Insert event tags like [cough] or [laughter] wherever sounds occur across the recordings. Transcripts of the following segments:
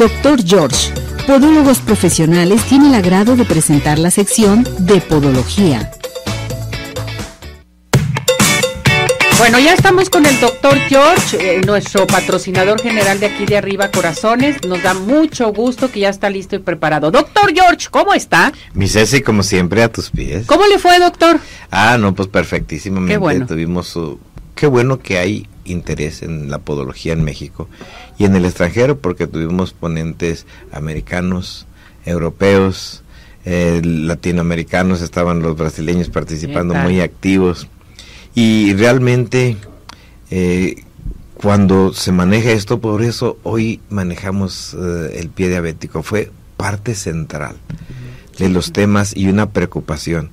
Doctor George, Podólogos Profesionales, tiene el agrado de presentar la sección de Podología. Bueno, ya estamos con el doctor George, eh, nuestro patrocinador general de aquí de arriba, Corazones. Nos da mucho gusto que ya está listo y preparado. Doctor George, ¿cómo está? Mi Ceci, como siempre, a tus pies. ¿Cómo le fue, doctor? Ah, no, pues perfectísimamente. Qué bueno. Tuvimos su... Qué bueno que hay interés en la podología en México y en el extranjero porque tuvimos ponentes americanos, europeos, eh, latinoamericanos, estaban los brasileños participando muy activos. Y realmente eh, cuando se maneja esto, por eso hoy manejamos eh, el pie diabético, fue parte central de los temas y una preocupación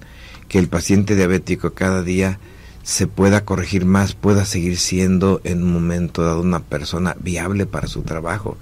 que el paciente diabético cada día se pueda corregir más, pueda seguir siendo en un momento dado una persona viable para su trabajo.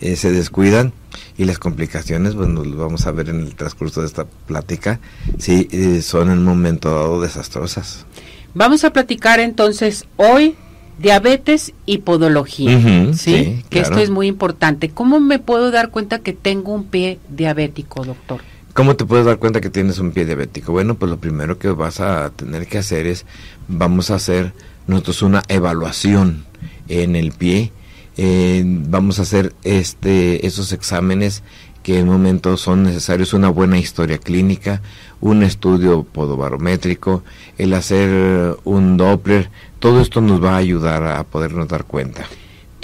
Eh, se descuidan y las complicaciones, bueno, lo vamos a ver en el transcurso de esta plática, sí, eh, son en un momento dado desastrosas. Vamos a platicar entonces hoy diabetes y podología. ¿sí? sí, que esto es muy importante. ¿Cómo me puedo dar cuenta que tengo un pie diabético, doctor? ¿Cómo te puedes dar cuenta que tienes un pie diabético? Bueno, pues lo primero que vas a tener que hacer es, vamos a hacer nosotros una evaluación en el pie, eh, vamos a hacer este, esos exámenes que en momento son necesarios, una buena historia clínica, un estudio podobarométrico, el hacer un Doppler, todo esto nos va a ayudar a podernos dar cuenta.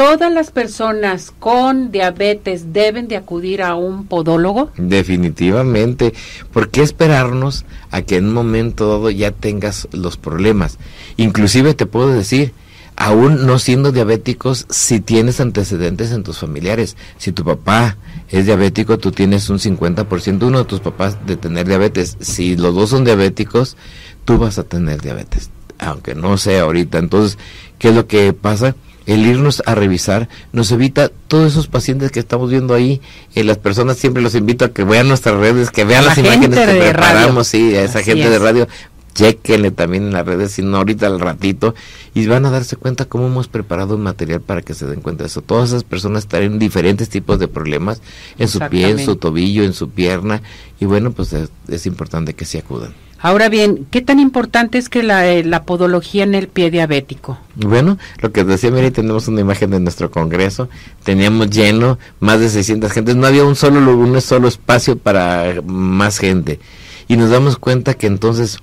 ¿Todas las personas con diabetes deben de acudir a un podólogo? Definitivamente. ¿Por qué esperarnos a que en un momento dado ya tengas los problemas? Inclusive te puedo decir, aún no siendo diabéticos, si tienes antecedentes en tus familiares, si tu papá es diabético, tú tienes un 50% uno de tus papás de tener diabetes. Si los dos son diabéticos, tú vas a tener diabetes, aunque no sea ahorita. Entonces, ¿qué es lo que pasa? El irnos a revisar nos evita todos esos pacientes que estamos viendo ahí. Eh, las personas siempre los invito a que vean nuestras redes, que vean la las imágenes que preparamos, sí, a esa Así gente de radio. Chequenle también en las redes, si no ahorita al ratito, y van a darse cuenta cómo hemos preparado un material para que se den cuenta de eso. Todas esas personas traen diferentes tipos de problemas en su pie, en su tobillo, en su pierna, y bueno, pues es, es importante que se acudan. Ahora bien, ¿qué tan importante es que la, eh, la podología en el pie diabético? Bueno, lo que decía Mary, tenemos una imagen de nuestro congreso, teníamos lleno, más de 600 gentes, no había un solo, un solo espacio para más gente. Y nos damos cuenta que entonces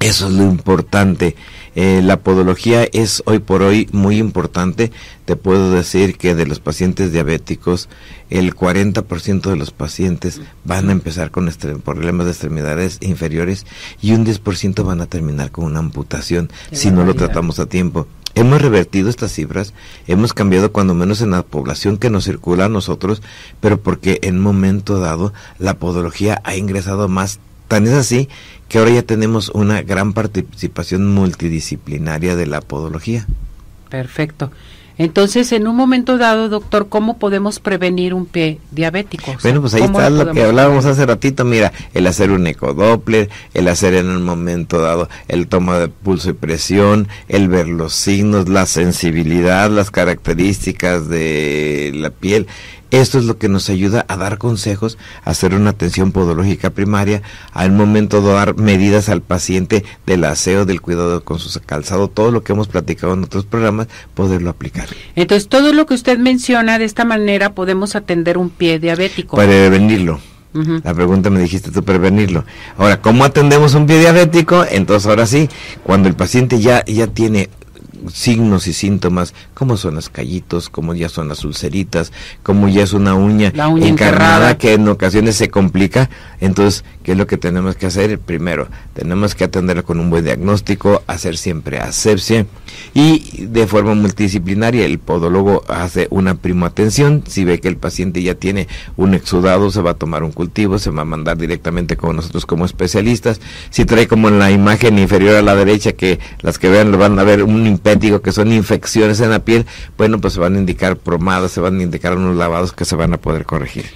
eso es lo importante. Eh, la podología es hoy por hoy muy importante. Te puedo decir que de los pacientes diabéticos, el 40% de los pacientes van a empezar con problemas de extremidades inferiores y un 10% van a terminar con una amputación Qué si no lo tratamos a tiempo. Hemos revertido estas cifras, hemos cambiado cuando menos en la población que nos circula a nosotros, pero porque en un momento dado la podología ha ingresado más. Tan es así que ahora ya tenemos una gran participación multidisciplinaria de la podología. Perfecto. Entonces, en un momento dado, doctor, ¿cómo podemos prevenir un pie diabético? Bueno, pues ahí ¿cómo está lo que hablábamos prevenir? hace ratito, mira, el hacer un ecodoppler, el hacer en un momento dado el toma de pulso y presión, el ver los signos, la sensibilidad, las características de la piel. Esto es lo que nos ayuda a dar consejos, a hacer una atención podológica primaria, al momento de dar medidas al paciente del aseo, del cuidado con su calzado, todo lo que hemos platicado en otros programas, poderlo aplicar. Entonces, todo lo que usted menciona, de esta manera podemos atender un pie diabético. Prevenirlo. La pregunta me dijiste tú prevenirlo. Ahora, ¿cómo atendemos un pie diabético? Entonces, ahora sí, cuando el paciente ya, ya tiene signos y síntomas, como son las callitos, como ya son las ulceritas, como ya es una uña, La uña encarnada enterrada. que en ocasiones se complica. Entonces, ¿qué es lo que tenemos que hacer? Primero, tenemos que atenderlo con un buen diagnóstico, hacer siempre asepsia y de forma multidisciplinaria el podólogo hace una prima atención. Si ve que el paciente ya tiene un exudado, se va a tomar un cultivo, se va a mandar directamente con nosotros como especialistas. Si trae como en la imagen inferior a la derecha, que las que vean lo van a ver un impético, que son infecciones en la piel, bueno, pues se van a indicar promadas, se van a indicar unos lavados que se van a poder corregir.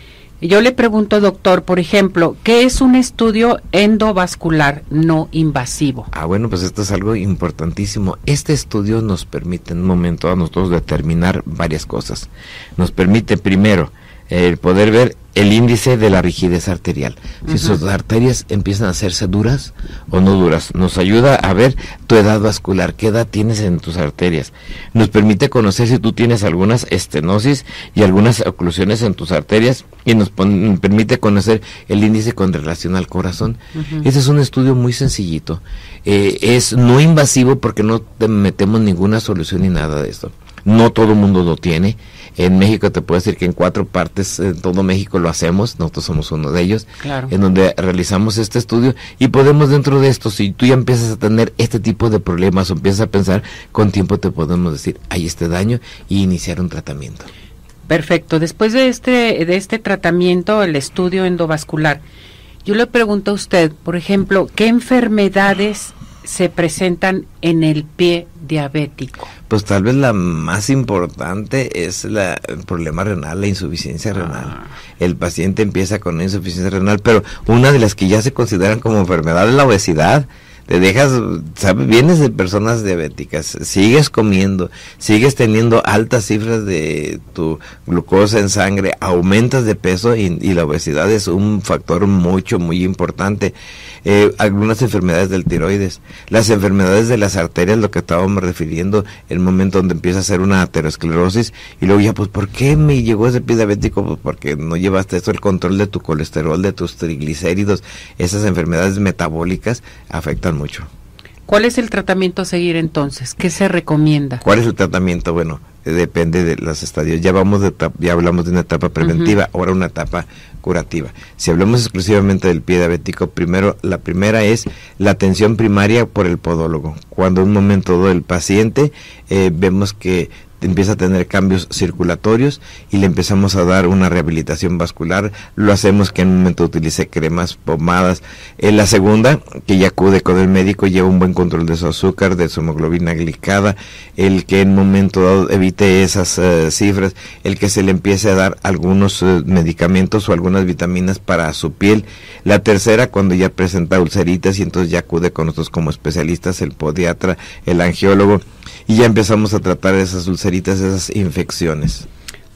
Yo le pregunto, doctor, por ejemplo, ¿qué es un estudio endovascular no invasivo? Ah, bueno, pues esto es algo importantísimo. Este estudio nos permite en un momento a nosotros determinar varias cosas. Nos permite primero el poder ver el índice de la rigidez arterial. Si sus arterias empiezan a hacerse duras o no duras, nos ayuda a ver tu edad vascular, qué edad tienes en tus arterias. Nos permite conocer si tú tienes algunas estenosis y algunas oclusiones en tus arterias y nos permite conocer el índice con relación al corazón. Ese es un estudio muy sencillito. Eh, es no invasivo porque no te metemos ninguna solución ni nada de esto. No todo el mundo lo tiene en México te puedo decir que en cuatro partes, en todo México lo hacemos, nosotros somos uno de ellos, en donde realizamos este estudio y podemos dentro de esto, si tú ya empiezas a tener este tipo de problemas o empiezas a pensar, con tiempo te podemos decir, hay este daño y iniciar un tratamiento. Perfecto. Después de este, de este tratamiento, el estudio endovascular, yo le pregunto a usted, por ejemplo, ¿qué enfermedades se presentan en el pie diabético? Pues tal vez la más importante es la, el problema renal, la insuficiencia renal. Ah. El paciente empieza con insuficiencia renal, pero una de las que ya se consideran como enfermedad es la obesidad te dejas, ¿sabes? Vienes de personas diabéticas, sigues comiendo, sigues teniendo altas cifras de tu glucosa en sangre, aumentas de peso y, la obesidad es un factor mucho, muy importante. Eh, algunas enfermedades del tiroides, las enfermedades de las arterias, lo que estábamos refiriendo, el momento donde empieza a ser una aterosclerosis y luego ya, pues, ¿por qué me llegó ese pie diabético? Pues porque no llevaste esto, el control de tu colesterol, de tus triglicéridos, esas enfermedades metabólicas afectan mucho. ¿Cuál es el tratamiento a seguir entonces? ¿Qué se recomienda? ¿Cuál es el tratamiento? Bueno, eh, depende de los estadios. Ya vamos de ya hablamos de una etapa preventiva, ahora una etapa curativa. Si hablamos exclusivamente del pie diabético, primero la primera es la atención primaria por el podólogo. Cuando en un momento del paciente eh, vemos que empieza a tener cambios circulatorios y le empezamos a dar una rehabilitación vascular. Lo hacemos que en un momento utilice cremas, pomadas. En la segunda, que ya acude con el médico, lleva un buen control de su azúcar, de su hemoglobina glicada, el que en un momento dado evite esas eh, cifras, el que se le empiece a dar algunos eh, medicamentos o algunas vitaminas para su piel. La tercera, cuando ya presenta ulceritas y entonces ya acude con nosotros como especialistas, el podiatra, el angiólogo y ya empezamos a tratar esas ulceritas, esas infecciones.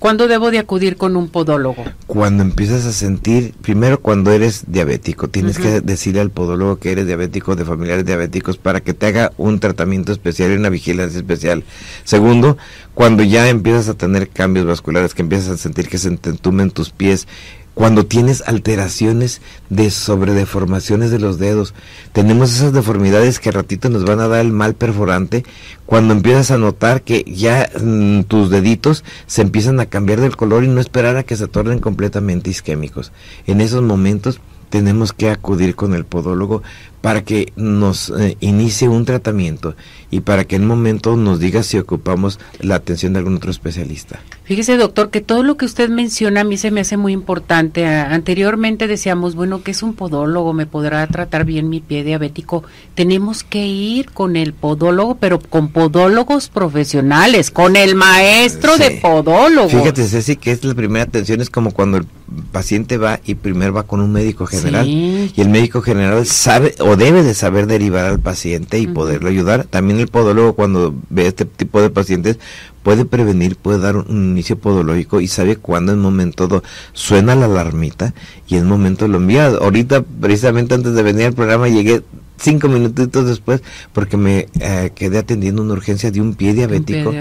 ¿Cuándo debo de acudir con un podólogo? Cuando empiezas a sentir, primero cuando eres diabético, tienes que decirle al podólogo que eres diabético, de familiares diabéticos, para que te haga un tratamiento especial y una vigilancia especial. Segundo, cuando ya empiezas a tener cambios vasculares, que empiezas a sentir que se entumen tus pies, cuando tienes alteraciones de sobredeformaciones de los dedos, tenemos esas deformidades que a ratito nos van a dar el mal perforante, cuando empiezas a notar que ya mm, tus deditos se empiezan a cambiar del color y no esperar a que se tornen completamente isquémicos. En esos momentos tenemos que acudir con el podólogo para que nos eh, inicie un tratamiento y para que en un momento nos diga si ocupamos la atención de algún otro especialista. Fíjese, doctor, que todo lo que usted menciona a mí se me hace muy importante. anteriormente decíamos, bueno, que es un podólogo? ¿Me podrá tratar bien mi pie diabético? Tenemos que ir con el podólogo, pero con podólogos profesionales, con el maestro de podólogo. Fíjate, Ceci, que es la primera atención, es como cuando el paciente va y primero va con un médico general y el médico general sabe o debe de saber derivar al paciente y poderlo ayudar. También el podólogo cuando ve este tipo de pacientes puede prevenir, puede dar un inicio podológico y sabe cuándo en momento suena la alarmita y en momento lo envía. Ahorita, precisamente antes de venir al programa, llegué cinco minutitos después porque me eh, quedé atendiendo una urgencia de un pie diabético,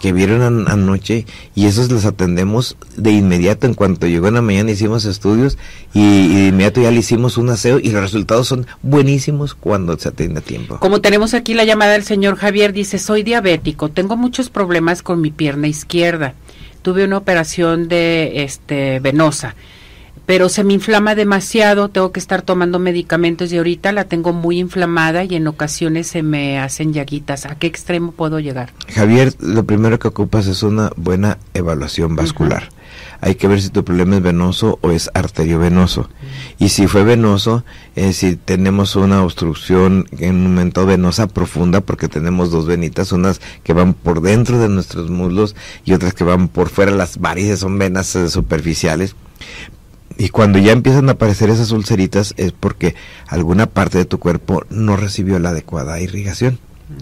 que vieron anoche y esos los atendemos de inmediato. En cuanto llegó en la mañana hicimos estudios y, de inmediato ya le hicimos un aseo y los resultados son buenísimos cuando se atiende a tiempo. Como tenemos aquí la llamada del señor Javier, dice soy diabético, tengo muchos problemas con mi pierna izquierda, tuve una operación de este venosa pero se me inflama demasiado, tengo que estar tomando medicamentos y ahorita la tengo muy inflamada y en ocasiones se me hacen llaguitas. ¿A qué extremo puedo llegar? Javier, lo primero que ocupas es una buena evaluación vascular. Hay que ver si tu problema es venoso o es arteriovenoso. Y si fue venoso, eh, si tenemos una obstrucción en un momento venosa profunda, porque tenemos dos venitas, unas que van por dentro de nuestros muslos y otras que van por fuera, las varices son venas eh, superficiales y cuando ya empiezan a aparecer esas ulceritas es porque alguna parte de tu cuerpo no recibió la adecuada irrigación.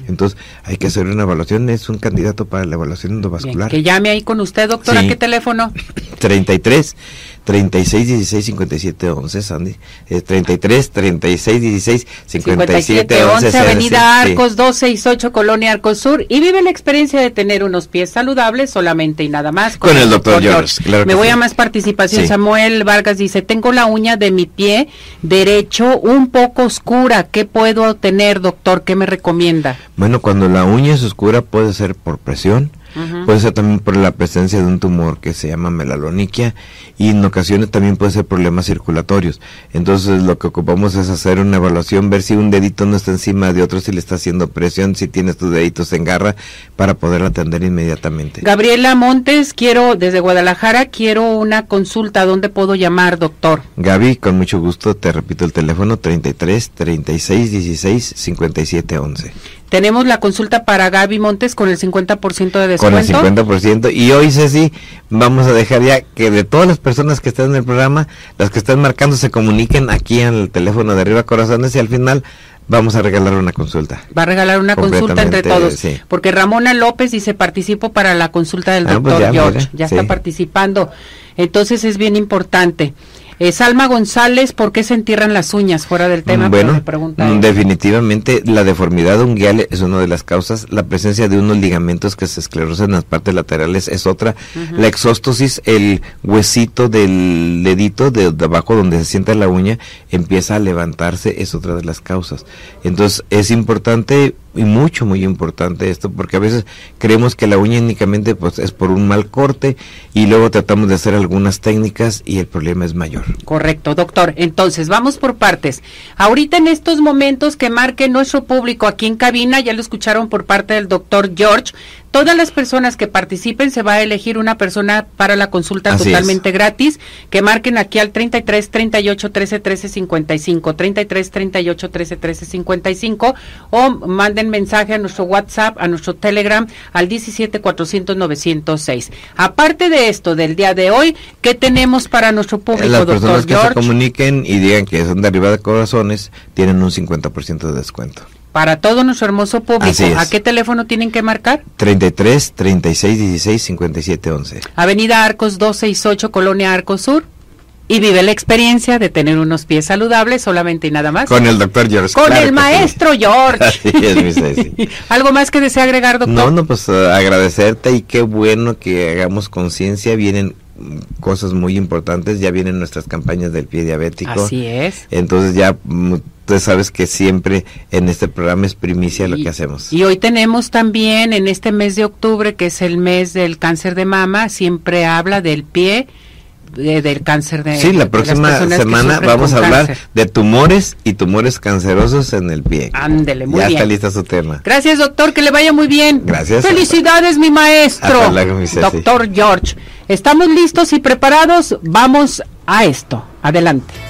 Entonces hay que hacer una evaluación, es un candidato para la evaluación endovascular. que llame ahí con usted, doctora, ¿qué teléfono? 33 36 16 57 11, Sandy. Es 33 36 16 57 11. Avenida Arcos 268, Colonia Arcos Sur. Y vive la experiencia de tener unos pies saludables solamente y nada más. Con, el doctor George. Me voy a más participación. Samuel Vargas dice: Tengo la uña de mi pie derecho un poco oscura. ¿Qué puedo tener, doctor? ¿Qué me recomienda? Bueno, cuando la uña es oscura puede ser por presión puede ser también por la presencia de un tumor que se llama melaloniquia y en ocasiones también puede ser problemas circulatorios. Entonces lo que ocupamos es hacer una evaluación, ver si un dedito no está encima de otro, si le está haciendo presión, si tienes tus deditos en garra para poder atender inmediatamente. Gabriela Montes, quiero desde Guadalajara, quiero una consulta, ¿dónde puedo llamar, doctor? Gaby, con mucho gusto, te repito el teléfono 33 36 16 57 11. Tenemos la consulta para Gaby Montes con el 50% de descuento. Con el 50%. Y hoy, Ceci, vamos a dejar ya que de todas las personas que están en el programa, las que están marcando se comuniquen aquí en el teléfono de Arriba Corazones y al final vamos a regalar una consulta. Va a regalar una consulta entre todos. Porque Ramona López dice, participo para la consulta del ah, pues doctor George. ya está participando. Entonces es bien importante. Eh, Salma González, ¿por qué se entierran las uñas fuera del tema? Bueno, definitivamente la deformidad unguial es una de las causas. La presencia de unos ligamentos que se esclerosan en las partes laterales es otra. La exóstosis, el huesito del dedito de, abajo donde se sienta la uña, empieza a levantarse, es otra de las causas. Entonces es importante y mucho muy importante esto porque a veces creemos que la uña únicamente pues es por un mal corte y luego tratamos de hacer algunas técnicas y el problema es mayor. Correcto, doctor. Entonces, vamos por partes. Ahorita en estos momentos que marque nuestro público aquí en cabina, ya lo escucharon por parte del doctor George, Todas las personas que participen se va a elegir una persona para la consulta totalmente gratis, que marquen aquí al 33 38 13 13 55, 33 38 13 13 55 o manden mensaje a nuestro WhatsApp, a nuestro Telegram al 17 400 906. Aparte de esto del día de hoy, ¿qué tenemos para nuestro público, Las personas que se comuniquen y digan que son de arriba de corazones tienen un 50% de descuento para todo nuestro hermoso público. ¿A qué teléfono tienen que marcar? 33 36 16 57 11. Avenida Arcos 268, Colonia Arcos Sur. Y vive la experiencia de tener unos pies saludables solamente y nada más. Con el doctor George. Con el maestro George. [laughs] [laughs] ¿Algo más que desea agregar, doctor? No, no, pues uh, agradecerte y qué bueno que hagamos conciencia. Vienen cosas muy importantes, ya vienen nuestras campañas del pie diabético. Así es. Entonces ya mm, tú sabes que siempre en este programa es primicia lo que hacemos. Y hoy tenemos también en este mes de octubre, que es el mes del cáncer de mama, siempre habla del pie. del cáncer de Sí, la próxima semana vamos a hablar de tumores y tumores cancerosos en el pie. Ándele, muy bien. Ya está lista su tema. Gracias, doctor, que le vaya muy bien. Gracias. Felicidades, mi maestro. doctor George. Estamos listos y preparados. Vamos a esto. Adelante.